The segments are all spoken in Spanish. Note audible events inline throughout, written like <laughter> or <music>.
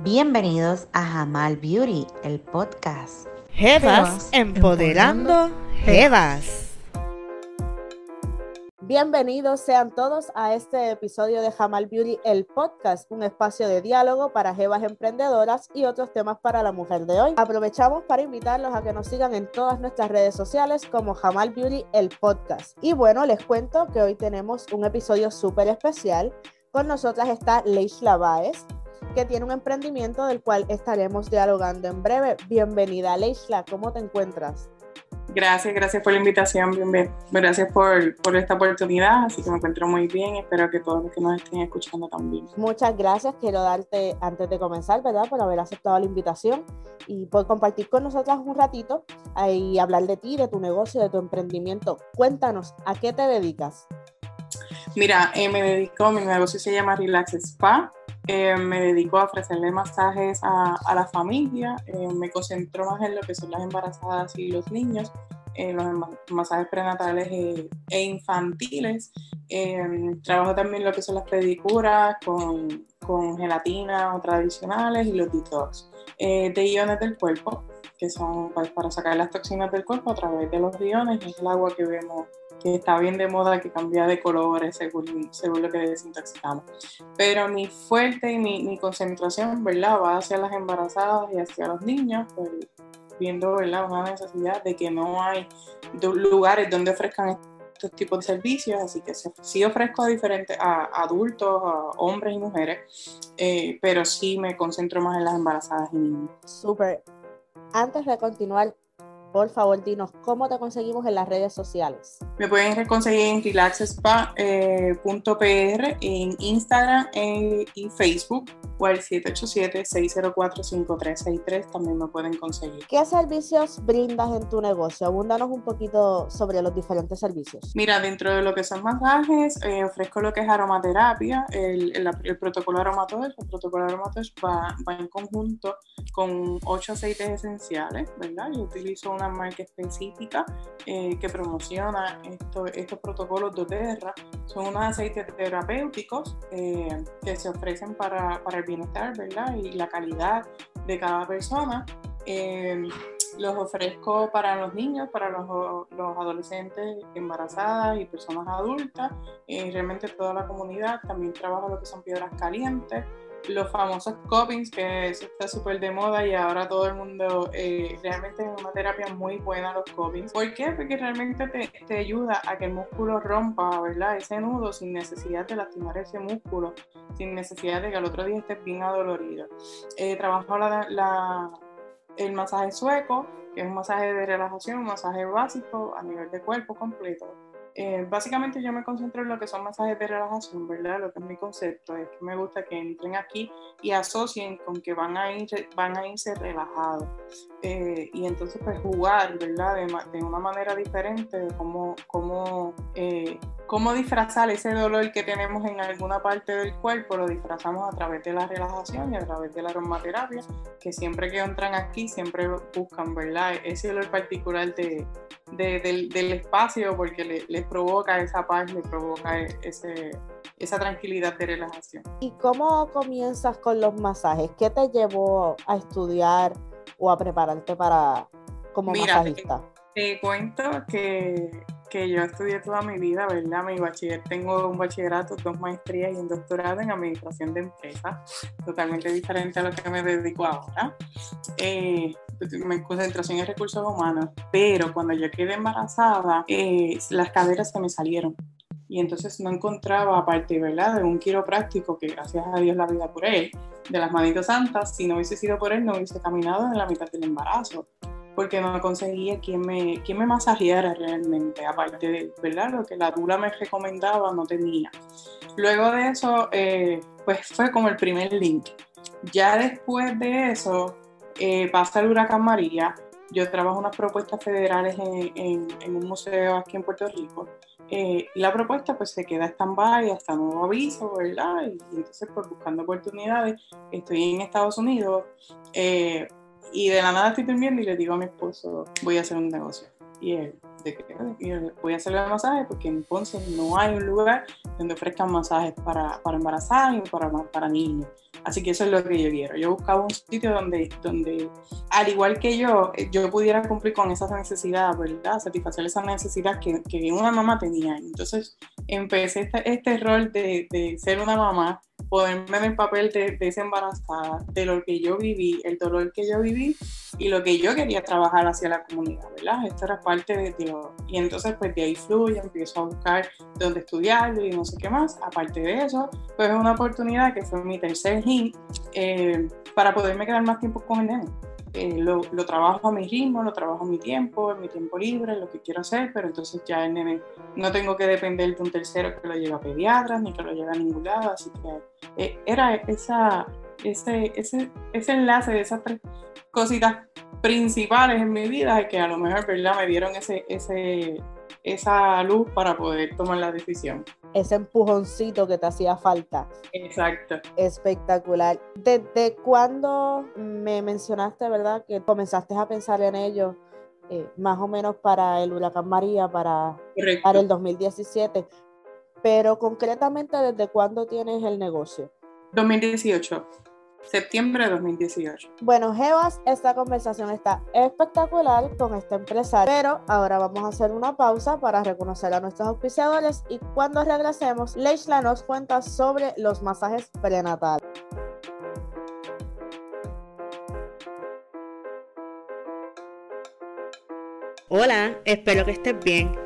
Bienvenidos a Jamal Beauty, el podcast. Jevas empoderando Jevas. Bienvenidos sean todos a este episodio de Jamal Beauty, el podcast, un espacio de diálogo para jevas emprendedoras y otros temas para la mujer de hoy. Aprovechamos para invitarlos a que nos sigan en todas nuestras redes sociales como Jamal Beauty, el podcast. Y bueno, les cuento que hoy tenemos un episodio súper especial. Con nosotras está Leisla Baez, que tiene un emprendimiento del cual estaremos dialogando en breve. Bienvenida, Leisla, ¿cómo te encuentras? Gracias, gracias por la invitación, bien, bien. Gracias por, por, esta oportunidad, así que me encuentro muy bien. Espero que todos los que nos estén escuchando también. Muchas gracias, quiero darte antes de comenzar, ¿verdad? Por haber aceptado la invitación y por compartir con nosotras un ratito y hablar de ti, de tu negocio, de tu emprendimiento. Cuéntanos, ¿a qué te dedicas? Mira, eh, me dedico, mi negocio se llama Relax Spa. Eh, me dedico a ofrecerle masajes a, a la familia. Eh, me concentro más en lo que son las embarazadas y los niños, en los masajes prenatales e, e infantiles. trabajo también lo que son las pedicuras con, con gelatina o tradicionales y los detox de iones del cuerpo, que son pues, para sacar las toxinas del cuerpo a través de los iones, es el agua que vemos que está bien de moda, que cambia de colores según, según lo que desintoxicamos. Pero mi fuerte y mi, mi, concentración, ¿verdad? Va hacia las embarazadas y hacia los niños, pues, viendo, ¿verdad? Una necesidad de que no hay lugares donde ofrezcan estos tipos de servicios, así que sí ofrezco a diferentes, a adultos, a hombres y mujeres, eh, pero sí me concentro más en las embarazadas y niños. Súper. Antes de continuar, por favor, dinos cómo te conseguimos en las redes sociales. Me pueden conseguir en relaxspa.pr, en Instagram y Facebook o al 787-604-5363 también me pueden conseguir. ¿Qué servicios brindas en tu negocio? Abúndanos un poquito sobre los diferentes servicios. Mira, dentro de lo que son masajes, eh, ofrezco lo que es aromaterapia, el, el, el protocolo aromatosh. El protocolo aromatosh va, va en conjunto con ocho aceites esenciales, ¿verdad? Yo utilizo una marca específica eh, que promociona esto, estos protocolos doTERRA. Son unos aceites terapéuticos eh, que se ofrecen para, para, el bienestar, ¿verdad? Y la calidad de cada persona. Eh, los ofrezco para los niños, para los, los, adolescentes embarazadas y personas adultas, y realmente toda la comunidad. También trabajo lo que son piedras calientes, los famosos copings, que eso está súper de moda y ahora todo el mundo eh, realmente es una terapia muy buena los copings. ¿Por qué? Porque realmente te, te, ayuda a que el músculo rompa, ¿verdad? Ese nudo sin necesidad de lastimar ese músculo, sin necesidad de que al otro día estés bien adolorido. Eh, trabajo la, el masaje sueco, que es un masaje de relajación, un masaje básico a nivel de cuerpo completo eh, básicamente yo me concentro en lo que son masajes de relajación, ¿verdad? Lo que es mi concepto es que me gusta que entren aquí y asocien con que van a, van a irse relajados. Eh, y entonces pues jugar, ¿verdad? De, una manera diferente de cómo, eh, cómo disfrazar ese dolor que tenemos en alguna parte del cuerpo, lo disfrazamos a través de la relajación y a través de la aromaterapia, que siempre que entran aquí siempre buscan, ¿verdad? Ese dolor particular de, de, del, del, espacio porque les le provoca esa paz, les provoca ese, esa tranquilidad de relajación. ¿Y cómo comienzas con los masajes? ¿Qué te llevó a estudiar o a prepararte para como Mira, masajista? Te, te cuento que, que, yo estudié toda mi vida, ¿verdad? Mi bachiller, tengo un bachillerato, dos maestrías y un doctorado en administración de empresas, totalmente diferente a lo que me dedico ahora. Eh, mi concentración en recursos humanos, pero cuando yo quedé embarazada, eh, las caderas se me salieron. Y entonces no encontraba, aparte, ¿verdad?, de un quiropráctico, que gracias a Dios la vida por él, de las manitas santas, si no hubiese sido por él, no hubiese caminado en la mitad del embarazo, porque no conseguía quien me, quien me masajeara realmente, aparte de, ¿verdad?, lo que la dura me recomendaba, no tenía. Luego de eso, eh, pues fue como el primer link. Ya después de eso, eh, pasa el huracán María, yo trabajo unas propuestas federales en, en, en un museo aquí en Puerto Rico. Eh, la propuesta pues se queda stand-by hasta nuevo aviso, ¿verdad? Y, entonces pues buscando oportunidades, estoy en Estados Unidos eh, y de la nada estoy durmiendo y le digo a mi esposo, voy a hacer un negocio. Y él, de que voy a hacerle masaje porque en Ponce no hay un lugar donde ofrezcan masajes para, para embarazadas y para, para niños. Así que eso es lo que yo quiero. Yo buscaba un sitio donde, donde al igual que yo, yo pudiera cumplir con esas necesidades, ¿verdad? Satisfacer esas necesidades que, que una mamá tenía. Entonces empecé este, este rol de, de ser una mamá ponerme en el papel de, de, esa embarazada, de lo que yo viví, el dolor que yo viví y lo que yo quería trabajar hacia la comunidad, ¿verdad? Esto era parte de Dios. Y entonces, pues de ahí fluye, empiezo a buscar dónde estudiarlo y no sé qué más. Aparte de eso, pues es una oportunidad que fue mi tercer hit eh, para poderme quedar más tiempo con el nene. Eh, lo, trabajo a mi ritmo, lo trabajo a mi tiempo, en mi tiempo libre, lo que quiero hacer, pero entonces ya el nene no tengo que depender de un tercero que lo lleve a pediatras ni que lo lleve a ningún lado, así que eh, era esa, ese, ese, ese enlace de esas tres cositas principales en mi vida que a lo mejor ¿verdad? me dieron ese, ese, esa luz para poder tomar la decisión ese empujoncito que te hacía falta. Exacto. Espectacular. ¿Desde cuándo me mencionaste, verdad, que comenzaste a pensar en ello? Eh, más o menos para el huracán María, para, para el 2017. Pero concretamente, ¿desde cuándo tienes el negocio? 2018 septiembre de 2018. Bueno, Jebas, esta conversación está espectacular con esta empresario, pero ahora vamos a hacer una pausa para reconocer a nuestros auspiciadores y cuando regresemos, Leishla nos cuenta sobre los masajes prenatales. Hola, espero que estés bien.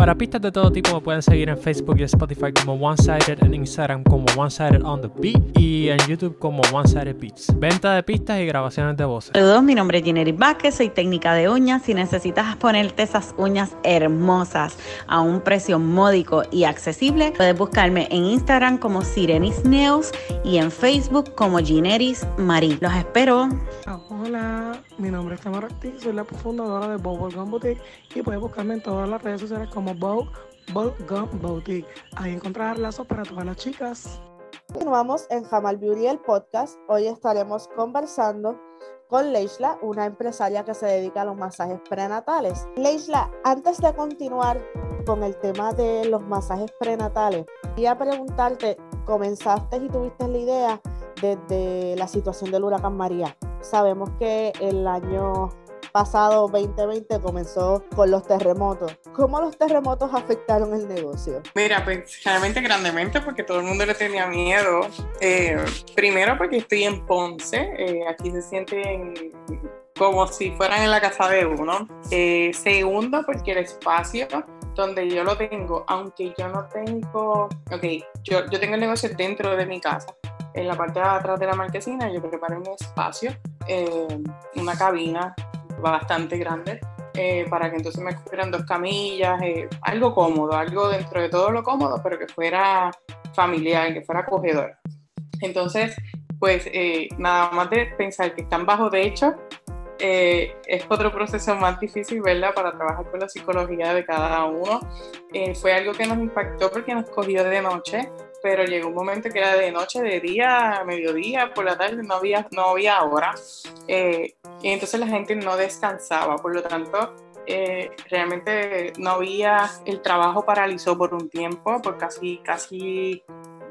Para pistas de todo tipo me pueden seguir en Facebook y Spotify como One Sided, en Instagram como One Sided on the Beat y en YouTube como One Sided Beats. Venta de pistas y grabaciones de voces. Saludos, mi nombre es Ginery Vázquez, soy técnica de uñas. Si necesitas ponerte esas uñas hermosas a un precio módico y accesible, puedes buscarme en Instagram como Sirenis Nails y en Facebook como Gineris Marie. Los espero. Hola, mi nombre es Tamara Ortiz, soy la fundadora de Bubblegum Boutique y puedes buscarme en todas las redes sociales como Bubblegum Boutique. Ahí encontrarás lazos para todas las chicas. Continuamos en Jamal Beauty, el podcast. Hoy estaremos conversando con Leisla, una empresaria que se dedica a los masajes prenatales. Leisla, antes de continuar con el tema de los masajes prenatales, quería preguntarte, comenzaste y tuviste la idea desde la situación del huracán María. Sabemos que el año pasado 2020 comenzó con los terremotos. ¿Cómo los terremotos afectaron el negocio? Mira, pues realmente grandemente porque todo el mundo le tenía miedo. Eh, primero porque estoy en Ponce, eh, aquí se sienten como si fueran en la casa de uno. Eh, segundo porque el espacio donde yo lo tengo, aunque yo no tengo, ok, yo, yo tengo el negocio dentro de mi casa, en la parte de atrás de la marquesina yo preparé un espacio, eh, una cabina bastante grande, eh, para que entonces me fueran dos camillas, eh, algo cómodo, algo dentro de todo lo cómodo, pero que fuera familiar, que fuera acogedor. Entonces, pues nada más de pensar que están bajo techo, es otro proceso más difícil, ¿verdad? Para trabajar con la psicología de cada uno. fue algo que nos impactó porque nos cogió de noche pero llegó un momento que era de noche, de día, mediodía, por la tarde, no había, no había hora. Eh, y entonces la gente no descansaba, por lo tanto, eh, realmente no había, el trabajo paralizó por un tiempo, por casi, casi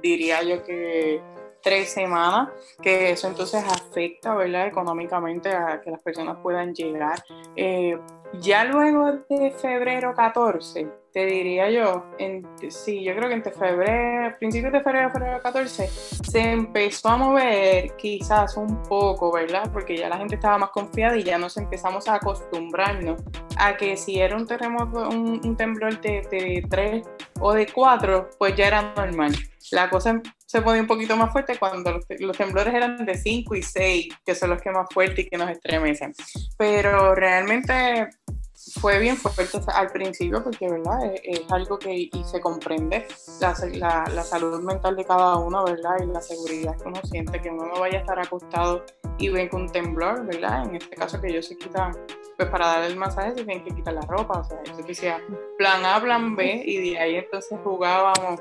diría yo que tres semanas, que eso entonces afecta, ¿verdad? Económicamente a que las personas puedan llegar. Eh, ya luego de febrero 14, te diría yo, en, sí, yo creo que entre febrero, principios de febrero, febrero 14, se empezó a mover quizás un poco, ¿verdad? Porque ya la gente estaba más confiada y ya nos empezamos a acostumbrarnos a que si era un terremoto, un, temblor de, de 3 o de 4, pues ya era normal. La cosa se ponía un poquito más fuerte cuando los, los temblores eran de 5 y 6, que son los que más fuertes y que nos estremecen. Pero realmente fue bien fuerte al principio porque, ¿verdad? Es, algo que y se comprende la, la, salud mental de cada uno, ¿verdad? Y la seguridad que uno siente, que uno no vaya a estar acostado y ven con temblor, ¿verdad? En este caso que ellos se quitan, pues para darle el masaje se tienen que quitar la ropa, o sea, que sea plan A, plan B, y de ahí entonces jugábamos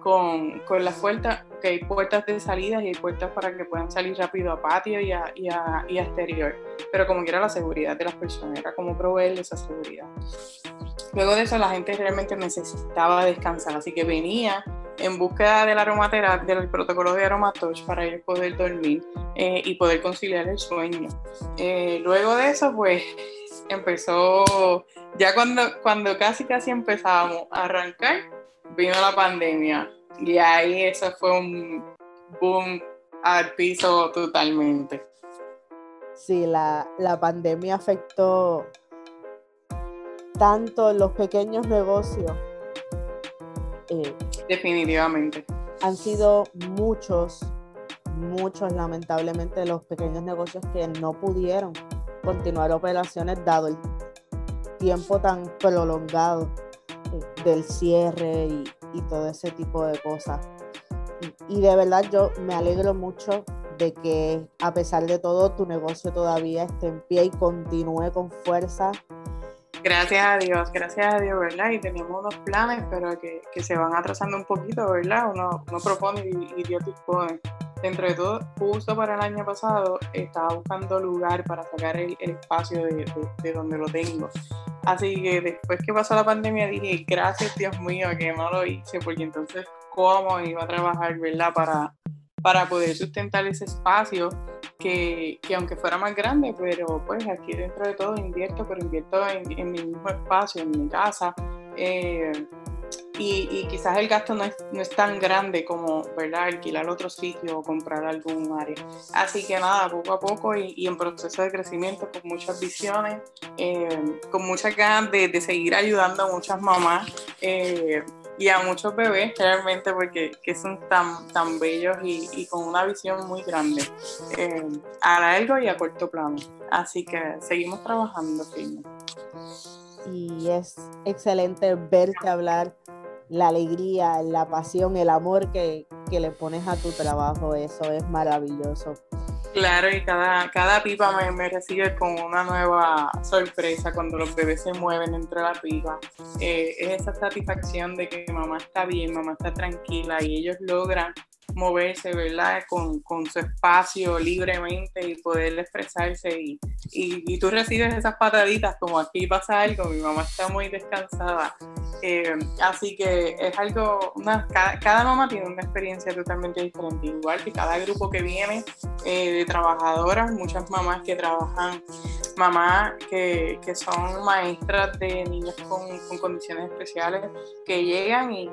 con, con las puertas, que hay puertas de salida y hay puertas para que puedan salir rápido a patio y a, y a, y a exterior, pero como quiera la seguridad de las personas, era como proveer esa seguridad. Luego de eso la gente realmente necesitaba descansar, así que venía en búsqueda de la aromaterapia, del protocolo de Aromatouch para ellos poder dormir eh, y poder conciliar el sueño. Eh, luego de eso, pues empezó, ya cuando, cuando casi casi empezábamos a arrancar, vino la pandemia y ahí eso fue un boom al piso totalmente. Sí, la, la pandemia afectó tanto los pequeños negocios eh, Definitivamente. Han sido muchos, muchos lamentablemente los pequeños negocios que no pudieron continuar operaciones dado el tiempo tan prolongado eh, del cierre y, todo ese tipo de cosas. Y, y de verdad yo me alegro mucho de que a pesar de todo tu negocio todavía esté en pie y continúe con fuerza Gracias a Dios, gracias a Dios, ¿verdad? Y teníamos unos planes, pero que, que se van atrasando un poquito, ¿verdad? Uno, uno propone y, Dios dispone. Dentro de todo, justo para el año pasado, estaba buscando lugar para sacar el, espacio de, de, donde lo tengo. Así que después que pasó la pandemia dije, gracias Dios mío que no lo hice, porque entonces, ¿cómo iba a trabajar, ¿verdad? Para, para poder sustentar ese espacio que, que, aunque fuera más grande, pero pues aquí dentro de todo invierto, pero invierto en, en mi mismo espacio, en mi casa. Eh, y, y, quizás el gasto no es, no es, tan grande como ¿verdad? alquilar otro sitio o comprar algún área. Así que nada, poco a poco y, y en proceso de crecimiento, con muchas visiones, eh, con muchas ganas de, de, seguir ayudando a muchas mamás. Eh, y a muchos bebés realmente porque que son tan, tan bellos y, y con una visión muy grande eh, a largo y a corto plano. Así que seguimos trabajando firme. Y es excelente verte hablar la alegría, la pasión, el amor que, que le pones a tu trabajo. Eso es maravilloso. Claro, y cada, cada pipa me, me, recibe con una nueva sorpresa cuando los bebés se mueven dentro de la pipa. Eh, es esa satisfacción de que mamá está bien, mamá está tranquila y ellos logran moverse, ¿verdad? Con, con, su espacio libremente y poder expresarse. Y, y, y, tú recibes esas pataditas como aquí pasa algo, mi mamá está muy descansada. Eh, así que es algo, una, cada, cada, mamá tiene una experiencia totalmente diferente, igual que cada grupo que viene eh, de trabajadoras, muchas mamás que trabajan, mamás que, que son maestras de niños con, con condiciones especiales, que llegan y,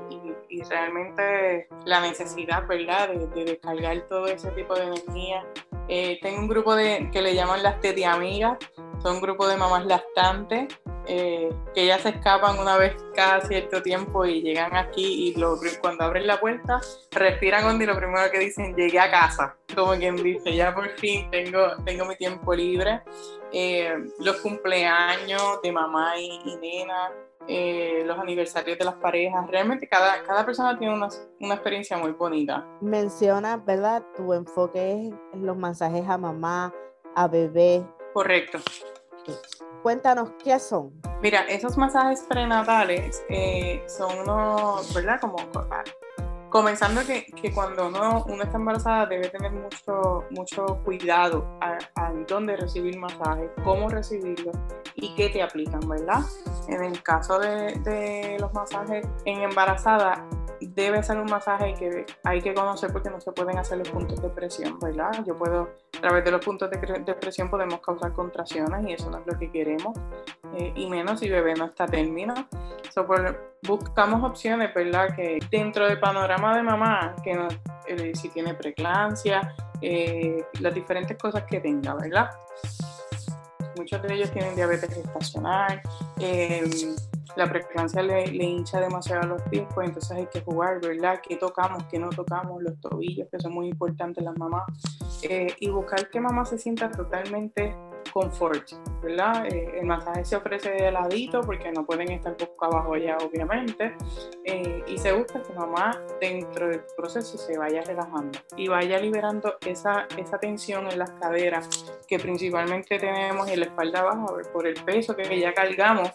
y realmente la necesidad, ¿verdad? De, descargar todo ese tipo de energía. Eh, tengo un grupo de, que le llaman las amigas, son un grupo de mamás lactantes eh, que ya se escapan una vez cada cierto tiempo y llegan aquí y lo, cuando abren la puerta respiran hondo y lo primero que dicen llegué a casa, como quien dice ya por fin tengo, tengo mi tiempo libre. Eh, los cumpleaños de mamá y, y nena, eh, los aniversarios de las parejas. Realmente cada, cada persona tiene una, una, experiencia muy bonita. Menciona, ¿verdad? Tu enfoque es en los masajes a mamá, a bebé. Correcto. Cuéntanos qué son. Mira, esos masajes prenatales eh, son unos, ¿verdad? Como Comenzando que, que cuando uno, uno, está embarazada debe tener mucho, mucho cuidado a, a, dónde recibir masajes, cómo recibirlos y qué te aplican, ¿verdad? En el caso de, de los masajes en embarazada, debe ser un masaje que hay que conocer porque no se pueden hacer los puntos de presión, ¿verdad? Yo puedo, a través de los puntos de, de presión podemos causar contracciones y eso no es lo que queremos, eh, y menos si bebé no está término. So, por, buscamos opciones, ¿verdad? Que dentro del panorama de mamá, que no, eh, si tiene preclancia, eh, las diferentes cosas que tenga, ¿verdad? Muchos de ellos tienen diabetes gestacional, eh, la preclancia le, hincha demasiado los pies, pues entonces hay que jugar, ¿verdad? ¿Qué tocamos, qué no tocamos? Los tobillos, que son muy importantes las mamás. Eh, y buscar que mamá se sienta totalmente confort, ¿verdad? Eh, el masaje se ofrece de ladito porque no pueden estar boca abajo ya, obviamente, eh, y se busca que mamá dentro del proceso se vaya relajando y vaya liberando esa, esa tensión en las caderas que principalmente tenemos en la espalda baja por el peso que ya cargamos,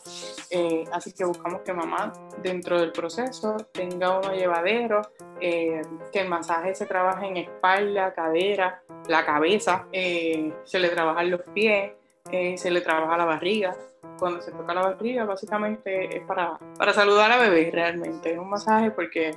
eh, así que buscamos que mamá dentro del proceso tenga uno llevadero, que el masaje se trabaje en espalda, cadera, la cabeza, se le trabajan los pies, eh, se le trabaja la barriga. Cuando se toca la barriga, básicamente es para, para saludar a bebé realmente. Es un masaje porque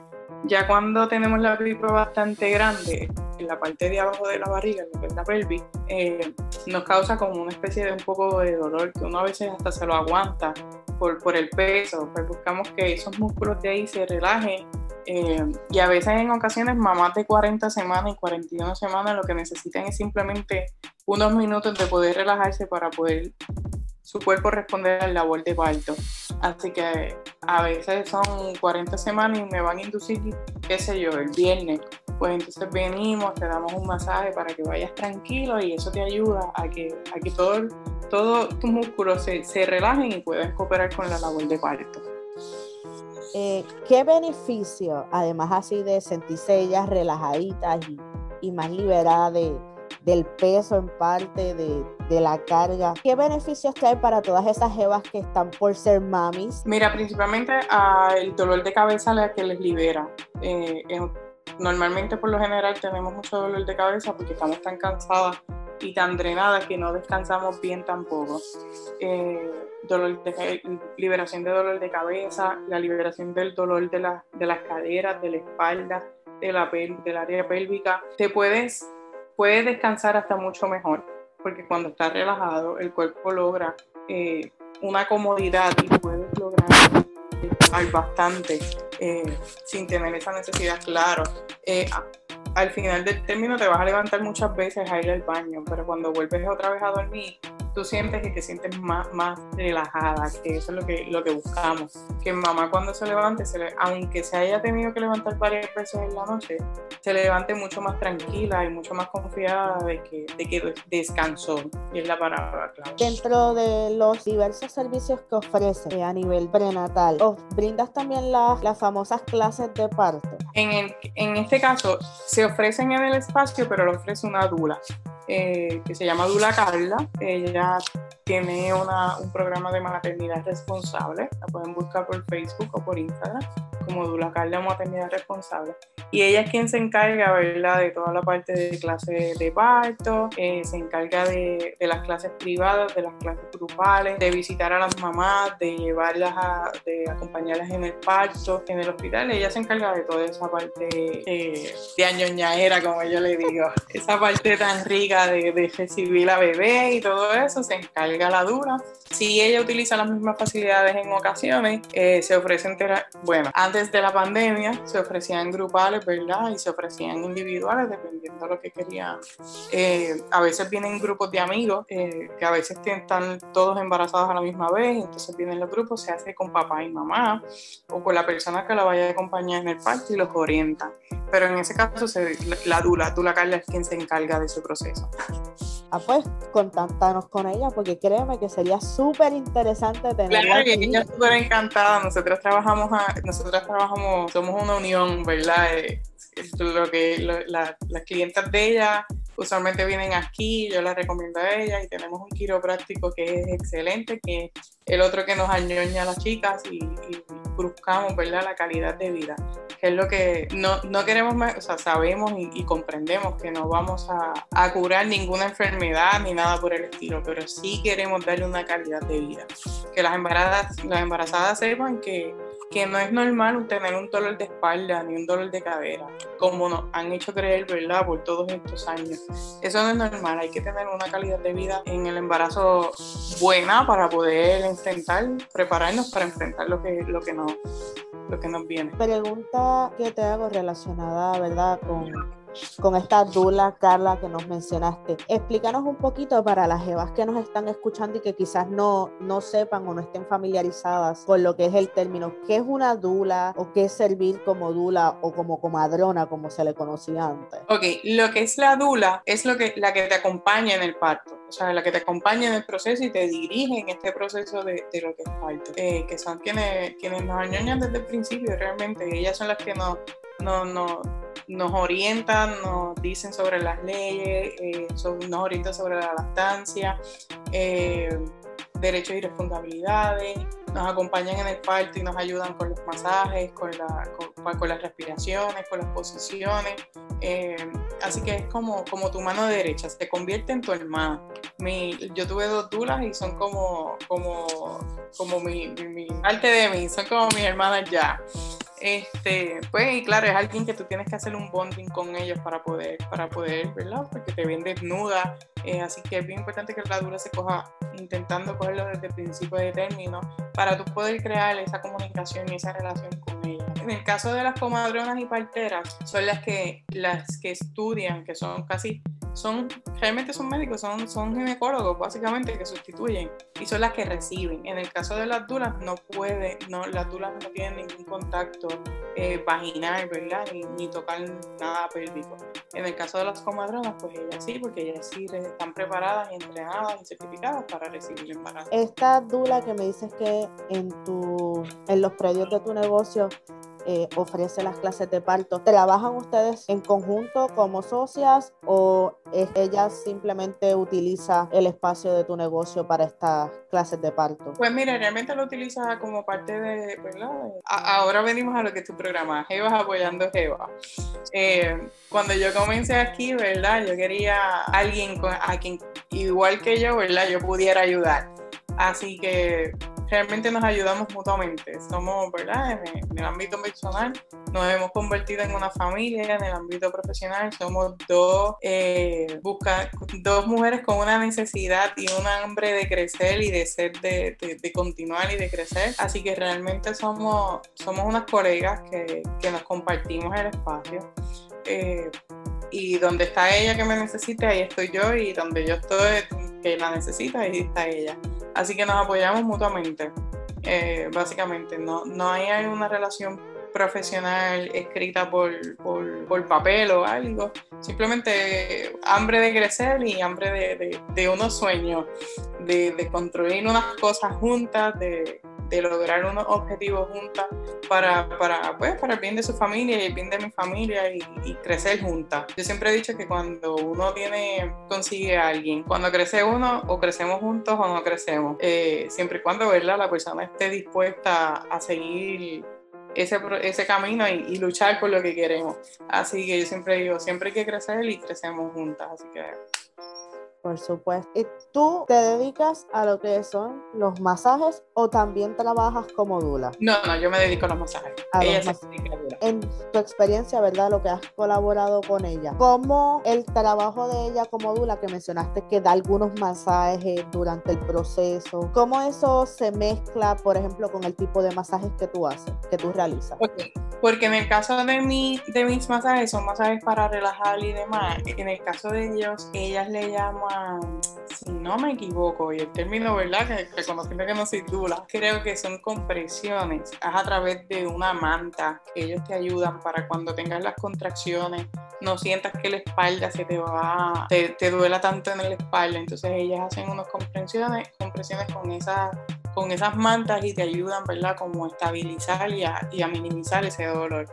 ya cuando tenemos la pipa bastante grande, en la parte de abajo de la barriga, lo que es la pelvis, eh, nos causa como una especie de un poco de dolor que uno a veces hasta se lo aguanta por, por el peso. Pues buscamos que esos músculos de ahí se relajen eh, y a veces en ocasiones mamás de 40 semanas y 41 semanas lo que necesitan es simplemente unos minutos de poder relajarse para poder su cuerpo responder al labor de parto. Así que a veces son 40 semanas y me van a inducir, qué sé yo, el viernes. Pues entonces venimos, te damos un masaje para que vayas tranquilo y eso te ayuda a que, a que todo, todo tus músculos se, se relajen y puedas cooperar con la labor de parto. Eh, ¿qué beneficio, además así de sentirse ellas relajaditas y, más liberadas de, del peso en parte, de, de, la carga, qué beneficios trae para todas esas jevas que están por ser mamis? Mira, principalmente uh, el dolor de cabeza la que les libera. Eh, normalmente por lo general tenemos mucho dolor de cabeza porque estamos tan cansadas y tan drenadas que no descansamos bien tampoco. Eh, dolor de, liberación de dolor de cabeza, la liberación del dolor de, la, de las caderas, de la espalda, de la del área pélvica. Te puedes, puedes descansar hasta mucho mejor, porque cuando estás relajado, el cuerpo logra eh, una comodidad y puedes lograr bastante eh, sin tener esa necesidad, claro. Eh, al final del término te vas a levantar muchas veces a ir al baño, pero cuando vuelves otra vez a dormir, tú sientes que te sientes más, más relajada, que eso es lo que, lo que buscamos. Que mamá cuando se levante, se aunque se haya tenido que levantar varias veces en la noche, se levante mucho más tranquila y mucho más confiada de que, de que descansó. Y es la palabra clave. Dentro de los diversos servicios que ofrece a nivel prenatal, ¿os brindas también las, las famosas clases de parto? En, el, en este caso, se ofrecen en el espacio, pero lo ofrece una dula. Eh, que se llama Dula Carla. Ella tiene un programa de maternidad responsable. La pueden buscar por Facebook o por Instagram como Dula Carla Maternidad Responsable. Y ella es quien se encarga, ¿verdad?, de toda la parte de clases de parto, eh, se encarga de, de, las clases privadas, de las clases grupales, de visitar a las mamás, de llevarlas a, de acompañarlas en el parto, en el hospital. Ella se encarga de toda esa parte eh, de añoñaera, como yo le digo. <laughs> Esa parte tan rica de, de recibir a bebé y todo eso, se encarga la dura. Si ella utiliza las mismas facilidades en ocasiones, eh, se ofrecen, bueno, antes de la pandemia se ofrecían grupales, ¿verdad? Y se ofrecían individuales dependiendo de lo que querían. Eh, a veces vienen grupos de amigos eh, que a veces están todos embarazados a la misma vez, entonces vienen los grupos, se hace con papá y mamá o con la persona que la vaya a acompañar en el parto y los orienta. Pero en ese caso se, la Dula, Dula Carla es quien se encarga de ese proceso. Ah, pues contactanos con ella porque créeme que sería súper interesante tenerla. Claro, que ella es súper encantada. Nosotros trabajamos, a, nosotras trabajamos, somos una unión, ¿verdad? Eh, lo que las clientas de ella usualmente vienen aquí, yo las recomiendo a ella y tenemos un quiropráctico que es excelente, que es el otro que nos añoña a las chicas y, y buscamos ¿verdad? la calidad de vida, que es lo que no, no queremos, o sea, sabemos y, comprendemos que no vamos a, a, curar ninguna enfermedad ni nada por el estilo, pero sí queremos darle una calidad de vida, que las embarazadas, las embarazadas sepan que que no es normal tener un dolor de espalda ni un dolor de cadera, como nos han hecho creer, ¿verdad?, por todos estos años. Eso no es normal, hay que tener una calidad de vida en el embarazo buena para poder enfrentar, prepararnos para enfrentar lo que, lo que, nos, lo que nos viene. Pregunta que te hago relacionada, ¿verdad?, con con esta dula, Carla, que nos mencionaste. Explícanos un poquito para las jevas que nos están escuchando y que quizás no, no sepan o no estén familiarizadas con lo que es el término. ¿Qué es una dula o qué es servir como dula o como comadrona, como se le conocía antes? Ok, lo que es la dula es lo que, la que te acompaña en el parto o sea, la que te acompaña en el proceso y te dirige en este proceso de, lo que es parto, eh, que son quienes, quienes nos añoñan desde el principio realmente, ellas son las que nos, nos orientan, nos dicen sobre las leyes, eh, nos orientan sobre la lactancia, eh, derechos y responsabilidades, nos acompañan en el parto y nos ayudan con los masajes, con, la, con, las respiraciones, con las posiciones. Eh, así que es como, como tu mano derecha, se convierte en tu hermana. Yo tuve dos dulas y son como, como, como mi, mi, parte de mí, son como mis hermanas ya. Este, pues, y claro, es alguien que tú tienes que hacer un bonding con ellos para poder, para poder, ¿verdad? Porque te ven desnuda, eh, así que es bien importante que la dura se coja intentando cogerlo desde el principio de término para tú poder crear esa comunicación y esa relación con ella. En el caso de las comadronas y parteras, son las que, las que estudian, que son casi son, realmente son médicos, son, son ginecólogos básicamente que sustituyen y son las que reciben. En el caso de las dulas no puede, no, las dulas no tienen ningún contacto eh, vaginal, ¿verdad? Ni, ni, tocar nada pélvico. En el caso de las comadronas, pues ellas sí, porque ellas sí están preparadas y entrenadas y certificadas para recibir embarazo. Esta dula que me dices que en, tu, en los predios de tu negocio eh, ofrece las clases de parto. ¿Trabajan ustedes en conjunto como socias o ella simplemente utiliza el espacio de tu negocio para estas clases de parto? Pues mira, realmente lo utiliza como parte de, ¿verdad? ahora venimos a lo que es tu programa, Jevas apoyando Jeva. Eh, cuando yo comencé aquí, ¿verdad? Yo quería alguien a quien, igual que yo, ¿verdad? Yo pudiera ayudar. Así que realmente nos ayudamos mutuamente. Somos, ¿verdad? En, el ámbito personal nos hemos convertido en una familia, en el ámbito profesional somos dos, eh, dos mujeres con una necesidad y un hambre de crecer y de ser, de, de, continuar y de crecer. Así que realmente somos, somos unas colegas que, que nos compartimos el espacio. Eh, y donde está ella que me necesita, ahí estoy yo, y donde yo estoy que la necesita, ahí está ella. Así que nos apoyamos mutuamente, eh, básicamente. No, no hay una relación profesional escrita por, por, papel o algo. Simplemente hambre de crecer y hambre de, de, unos sueños, de, de, construir unas cosas juntas, de, de lograr unos objetivos juntas para, para, pues, para el bien de su familia y el bien de mi familia y, crecer juntas. Yo siempre he dicho que cuando uno tiene, consigue a alguien, cuando crece uno, o crecemos juntos o no crecemos, eh, siempre y cuando ¿verdad? la persona esté dispuesta a seguir ese, ese camino y, y, luchar por lo que queremos. Así que yo siempre digo, siempre hay que crecer y crecemos juntas. Así que por supuesto. ¿Y tú te dedicas a lo que son los masajes o también trabajas como dula? No, no, yo me dedico a los masajes. ella se dedica a En tu experiencia, ¿verdad? Lo que has colaborado con ella. ¿Cómo el trabajo de ella como dula, que mencionaste que da algunos masajes durante el proceso, cómo eso se mezcla, por ejemplo, con el tipo de masajes que tú haces, que tú realizas? Okay. Porque en el caso de, mi, de mis masajes, son masajes para relajar y demás. En el caso de ellos, ellas le llaman si no me equivoco, y el término, ¿verdad? Que, reconociendo que no soy dula, creo que son compresiones. Es a través de una manta que ellos te ayudan para cuando tengas las contracciones, no sientas que la espalda se te va, te, te duela tanto en la espalda. Entonces ellas hacen unas compresiones, compresiones con esas con esas mantas y te ayudan, ¿verdad? Como a estabilizar y a, y a minimizar ese dolor.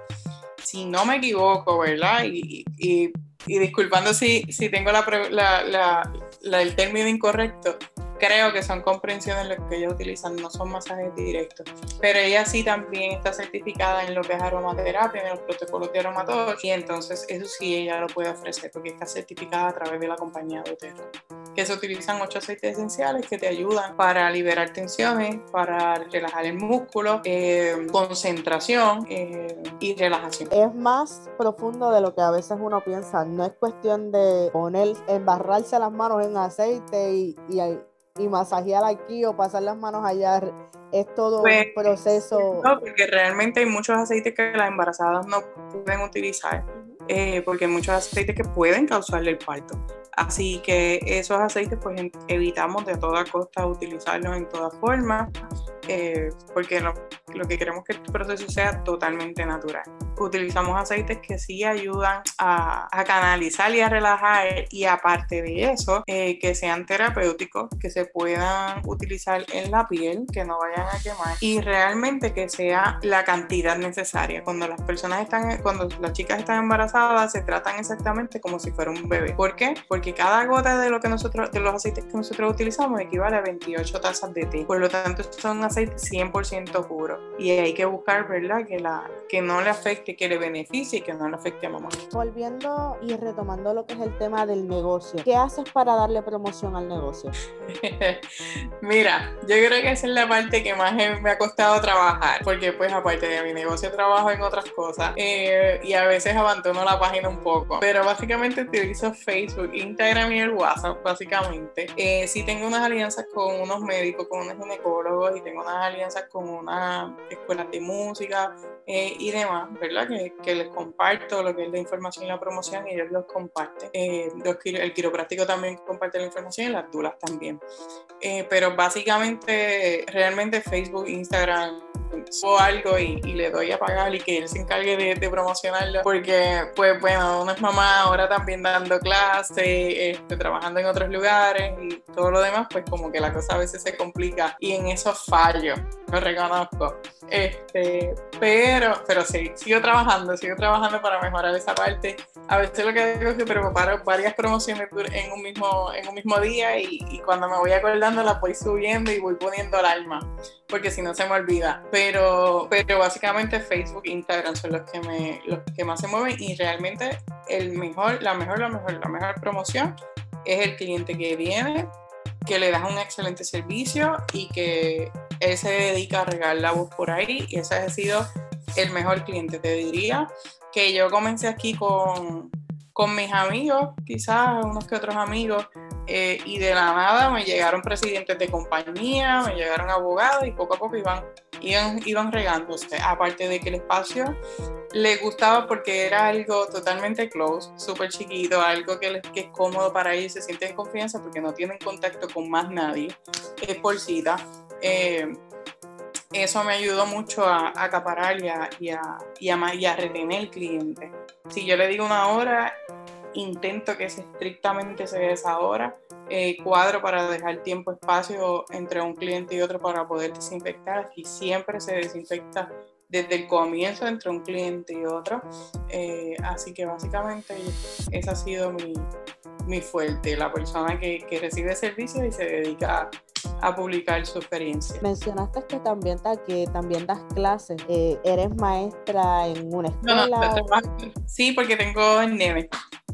Si no me equivoco, ¿verdad? Y, y y disculpando si, si tengo la, la, la, el término incorrecto, creo que son comprensiones lo que ellos utilizan, no son masajes directos. Pero ella sí también está certificada en lo que es aromaterapia, en los protocolos de aromatología, y entonces eso sí ella lo puede ofrecer porque está certificada a través de la compañía doTERRA. Que se utilizan ocho aceites esenciales que te ayudan para liberar tensiones, para relajar el músculo, eh, concentración eh, y relajación. Es más profundo de lo que a veces uno piensa. No es cuestión de poner, embarrarse las manos en aceite y, y y masajear aquí o pasar las manos allá es todo un pues, proceso. No, porque realmente hay muchos aceites que las embarazadas no pueden utilizar, eh, porque hay muchos aceites que pueden causarle el parto. Así que esos aceites, pues evitamos de toda costa utilizarlos en todas formas, eh, porque lo, lo que queremos es que el proceso sea totalmente natural. Utilizamos aceites que sí ayudan a, canalizar y a relajar y aparte de eso, eh, que sean terapéuticos, que se puedan utilizar en la piel, que no vayan a quemar y realmente que sea la cantidad necesaria. Cuando las personas están, cuando las chicas están embarazadas, se tratan exactamente como si fuera un bebé. ¿Por qué? Porque cada gota de lo que nosotros, de los aceites que nosotros utilizamos equivale a 28 tazas de té. Por lo tanto, son aceites 100% puros y hay que buscar, ¿verdad? Que, la, que no le afecte, que le beneficie y que no le afecte a mamá. Volviendo y retomando lo que es el tema del negocio, ¿qué haces para darle promoción al negocio? <laughs> Mira, yo creo que esa es la parte que más me ha costado trabajar, porque pues aparte de mi negocio trabajo en otras cosas eh, y a veces abandono la página un poco, pero básicamente utilizo Facebook, Instagram y el WhatsApp, básicamente. Eh, sí tengo unas alianzas con unos médicos, con unos ginecólogos y tengo unas alianzas con una escuela de música eh, y demás, ¿verdad? Que, que, les comparto lo que es la información y la promoción y ellos los comparten. Eh, el quiropráctico también comparte la información y las dulas también. Eh, pero básicamente, realmente Facebook, Instagram, o algo y, le doy a pagar y que él se encargue de, promocionarlo. Porque pues bueno uno es mamá ahora también dando clases este, trabajando en otros lugares y todo lo demás pues como que la cosa a veces se complica y en eso fallo lo reconozco. Este pero pero sí sigo trabajando sigo trabajando para mejorar esa parte. A veces lo que hago es que preparo varias promociones en un mismo en un mismo día y, y cuando me voy acordando las voy subiendo y voy poniendo el alma porque si no se me olvida. Pero, pero básicamente Facebook e Instagram son los que, me, los que más se mueven y realmente el mejor, la mejor, la mejor, la mejor promoción es el cliente que viene, que le das un excelente servicio y que él se dedica a regar la voz por ahí y ese ha sido el mejor cliente, te diría. Que yo comencé aquí con, con mis amigos, quizás unos que otros amigos, eh, y de la nada me llegaron presidentes de compañía, me llegaron abogados y poco a poco iban, iban, iban regándose. Aparte de que el espacio les gustaba porque era algo totalmente close, súper chiquito, algo que, les, que es cómodo para ellos, se sienten en confianza porque no tienen contacto con más nadie, es por cita. Eh, eso me ayudó mucho a, acaparar y a, y, a, y, y a retener el cliente. Si yo le digo una hora, intento que estrictamente se esa hora. Eh, cuadro para dejar tiempo, espacio entre un cliente y otro para poder desinfectar. y siempre se desinfecta desde el comienzo entre un cliente y otro. Eh, así que básicamente esa ha sido mi, mi fuerte, la persona que, que recibe servicios y se dedica a publicar su experiencia. Mencionaste que también, que también das clases. Eh, ¿Eres maestra en una escuela? No, sí, porque tengo neve.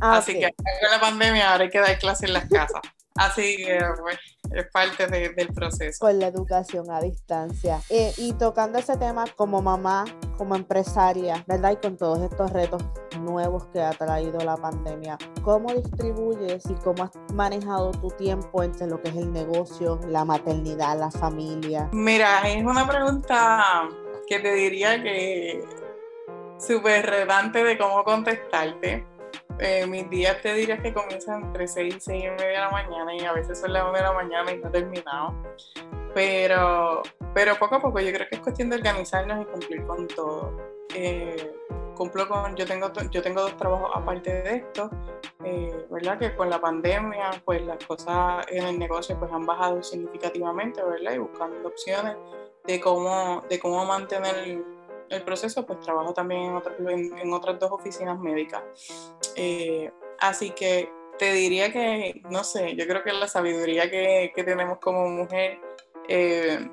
Ah, Así que con la pandemia ahora hay que dar clases en las casas. Así que pues, es parte del proceso. Con la educación a distancia. Eh, y tocando ese tema como mamá, como empresaria, ¿verdad? Y con todos estos retos nuevos que ha traído la pandemia, ¿cómo distribuyes y cómo has manejado tu tiempo entre lo que es el negocio, la maternidad, la familia? Mira, es una pregunta que te diría que súper redante de cómo contestarte eh, mis días te diría que comienzan entre 6 y 6 y media de la mañana y a veces son las 1 de la mañana y no he terminado. Pero, pero poco a poco yo creo que es cuestión de organizarnos y cumplir con todo. Eh, cumplo con, yo tengo, yo tengo dos trabajos aparte de esto, eh, ¿verdad? Que con la pandemia, pues las cosas en el negocio pues han bajado significativamente, ¿verdad? Y buscando opciones de cómo, de cómo mantener el proceso, pues trabajo también en, en, otras dos oficinas médicas. Eh, así que te diría que, no sé, yo creo que la sabiduría que, que tenemos como mujer eh,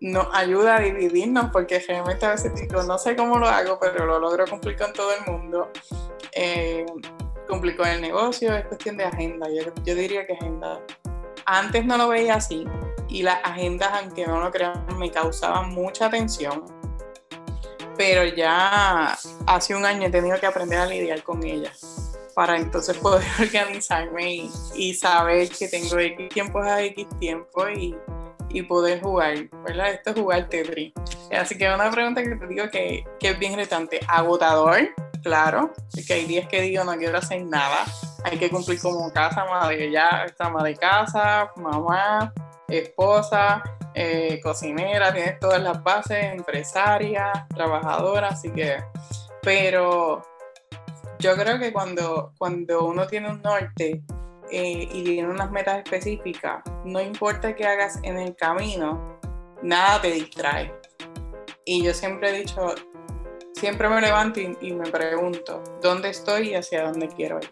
nos ayuda a dividirnos, porque realmente a veces digo, no sé cómo lo hago, pero lo logro cumplir con todo el mundo. Eh, cumplir con el negocio, es cuestión de agenda, yo, yo diría que agenda. Antes no lo veía así y las agendas, aunque no lo crean, me causaban mucha tensión pero ya hace un año he tenido que aprender a lidiar con ella para entonces poder <laughs> organizarme y, saber que tengo X tiempos a X tiempo y, poder jugar, ¿verdad? Esto es jugar Tetris. Así que una pregunta que te digo que, que es bien retante. Agotador, claro, que hay días que digo no quiero hacer nada. Hay que cumplir como casa, madre, ya, está madre de casa, mamá, esposa, eh, cocinera, tienes todas las bases, empresaria, trabajadora, así que Pero yo creo que cuando, cuando uno tiene un norte eh, y tiene unas metas específicas, no importa qué hagas en el camino, nada te distrae. Y yo siempre he dicho, siempre me levanto y, me pregunto, ¿dónde estoy y hacia dónde quiero ir?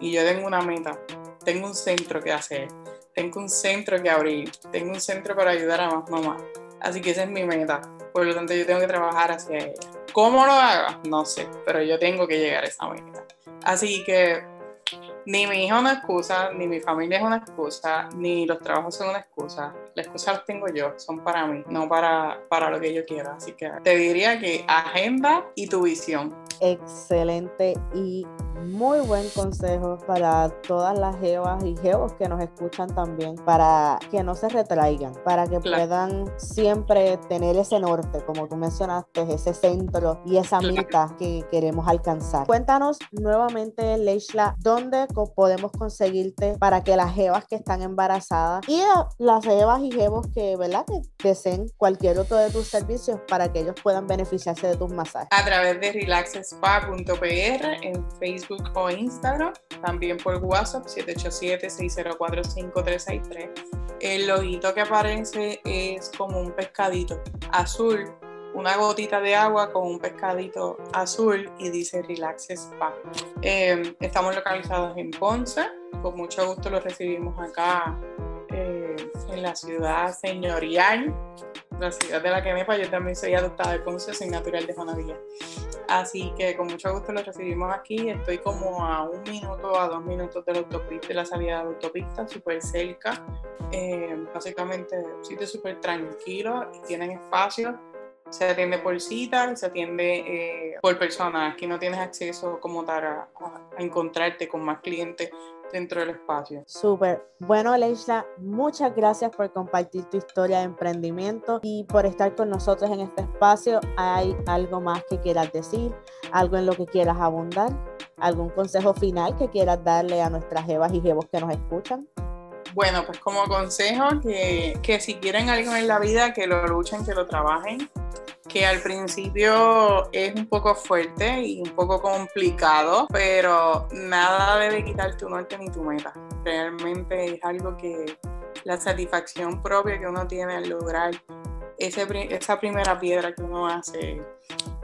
Y yo tengo una meta, tengo un centro que hacer, tengo un centro que abrir, tengo un centro para ayudar a más mamás. Así que esa es mi meta. Por lo tanto, yo tengo que trabajar hacia ella. ¿Cómo lo haga? No sé, pero yo tengo que llegar a esa meta. Así que ni mi hijo es una excusa, ni mi familia es una excusa, ni los trabajos son una excusa. Las excusas las tengo yo, son para mí, no para, para lo que yo quiero. Así que te diría que agenda y tu visión. Excelente y muy buen consejo para todas las jevas y jevos que nos escuchan también, para que no se retraigan, para que puedan siempre tener ese norte, como tú mencionaste, ese centro y esa meta que queremos alcanzar. Cuéntanos nuevamente, Leishla, dónde podemos conseguirte para que las jevas que están embarazadas y las jevas y jevos que, ¿verdad? que deseen cualquier otro de tus servicios para que ellos puedan beneficiarse de tus masajes. A través de relaxspa.pr en Facebook o Instagram, también por WhatsApp 787-604-5363. El loguito que aparece es como un pescadito azul, una gotita de agua con un pescadito azul y dice Relax Spa. Em, estamos localizados en Ponce, con mucho gusto lo recibimos acá eh, en la ciudad señorial la ciudad de la que me yo también soy adoptada de Ponce, soy natural de Juanadilla. Así que con mucho gusto lo recibimos aquí. Estoy como a un minuto, a dos minutos de la autopista, de la salida de la autopista, súper cerca. Eh, básicamente, un sitio súper tranquilo y tienen espacio. Se atiende por cita, se atiende eh, por personas. Aquí no tienes acceso como tal a encontrarte con más clientes dentro del espacio. Súper. Bueno, Leisha, muchas gracias por compartir tu historia de emprendimiento y por estar con nosotros en este espacio. ¿Hay algo más que quieras decir? ¿Algo en lo que quieras abundar? ¿Algún consejo final que quieras darle a nuestras jevas y jevos que nos escuchan? Bueno, pues como consejo que, que si quieren algo en la vida, que lo luchen, que lo trabajen, que al principio es un poco fuerte y un poco complicado, pero nada debe quitar tu norte ni tu meta. Realmente es algo que la satisfacción propia que uno tiene al lograr esa primera piedra que uno hace,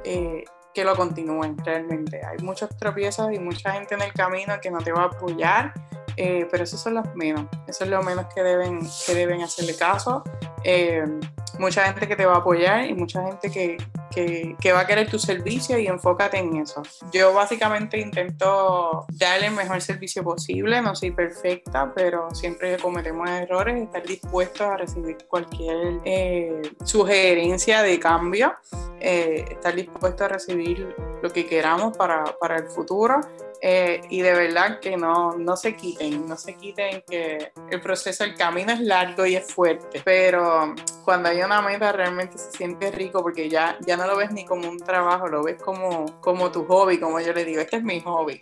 eh, que lo continúen realmente. Hay muchos tropiezos y mucha gente en el camino que no te va a apoyar, eh, pero esos son los menos, eso es lo menos que deben, que deben hacerle caso. Eh, mucha gente que te va a apoyar y mucha gente que, que, va a querer tu servicio y enfócate en eso. Yo básicamente intento darle el mejor servicio posible, no soy perfecta, pero siempre cometemos errores, estar dispuesto a recibir cualquier eh, sugerencia de cambio, eh, estar dispuesto a recibir lo que queramos para, para el futuro eh, y de verdad que no, no se quiten, no se quiten que el proceso, el camino es largo y es fuerte, pero cuando hay una meta realmente se siente rico porque ya, ya no lo ves ni como un trabajo, lo ves como, como tu hobby, como yo le digo, este es mi hobby.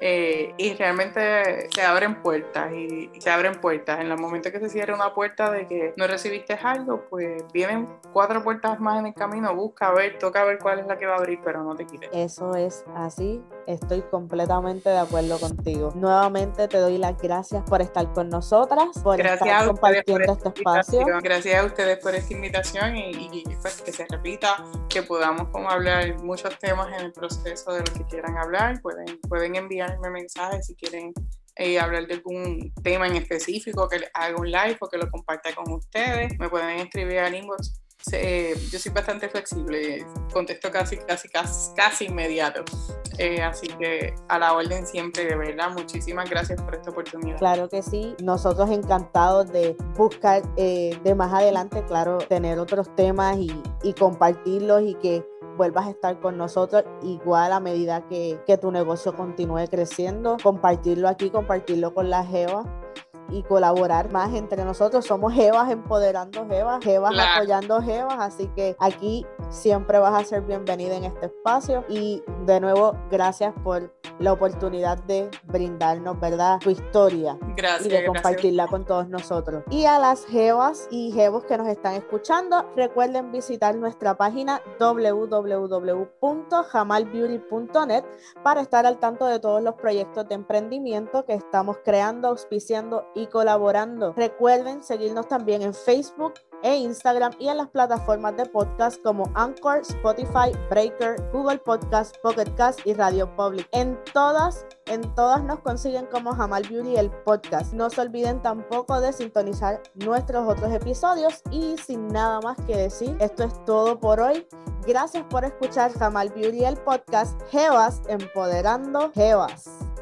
Eh, y realmente se abren puertas y, se abren puertas. En el momento que se cierra una puerta de que no recibiste algo, pues vienen cuatro puertas más en el camino, busca a ver, toca ver cuál es la que va a abrir, pero no te quites. Eso es así, estoy completamente de acuerdo contigo. Nuevamente te doy las gracias por estar con nosotras, por estar compartiendo este espacio. Gracias a ustedes por esta invitación y, pues, que se repita, que podamos como hablar muchos temas en el proceso de lo que quieran hablar, pueden, pueden enviar mensajes si quieren eh, hablar de algún tema en específico, que haga un live o que lo comparta con ustedes. Me pueden escribir al inbox. Eh, yo soy bastante flexible, contesto casi, casi, casi, casi inmediato. Eh, así que a la orden siempre, de verdad, muchísimas gracias por esta oportunidad. Claro que sí, nosotros encantados de buscar de más adelante, claro, tener otros temas y, compartirlos y que vuelvas a estar con nosotros igual a medida que, tu negocio continúe creciendo, compartirlo aquí, compartirlo con la Jeva y colaborar más entre nosotros. Somos Jevas empoderando Jevas, Jevas apoyando Jevas, así que aquí siempre vas a ser bienvenida en este espacio y de nuevo gracias por la oportunidad de brindarnos, ¿verdad? Tu historia Gracias. y de compartirla con todos nosotros. Y a las jevas y jevos que nos están escuchando, recuerden visitar nuestra página www.jamalbeauty.net para estar al tanto de todos los proyectos de emprendimiento que estamos creando, auspiciando y colaborando. Recuerden seguirnos también en Facebook e Instagram y en las plataformas de podcast como Anchor, Spotify, Breaker, Google Podcast, Pocket Cast y Radio Public. En todas, en todas nos consiguen como Jamal Beauty el podcast. No se olviden tampoco de sintonizar nuestros otros episodios y sin nada más que decir, esto es todo por hoy. Gracias por escuchar Jamal Beauty el podcast Jevas empoderando Jevas.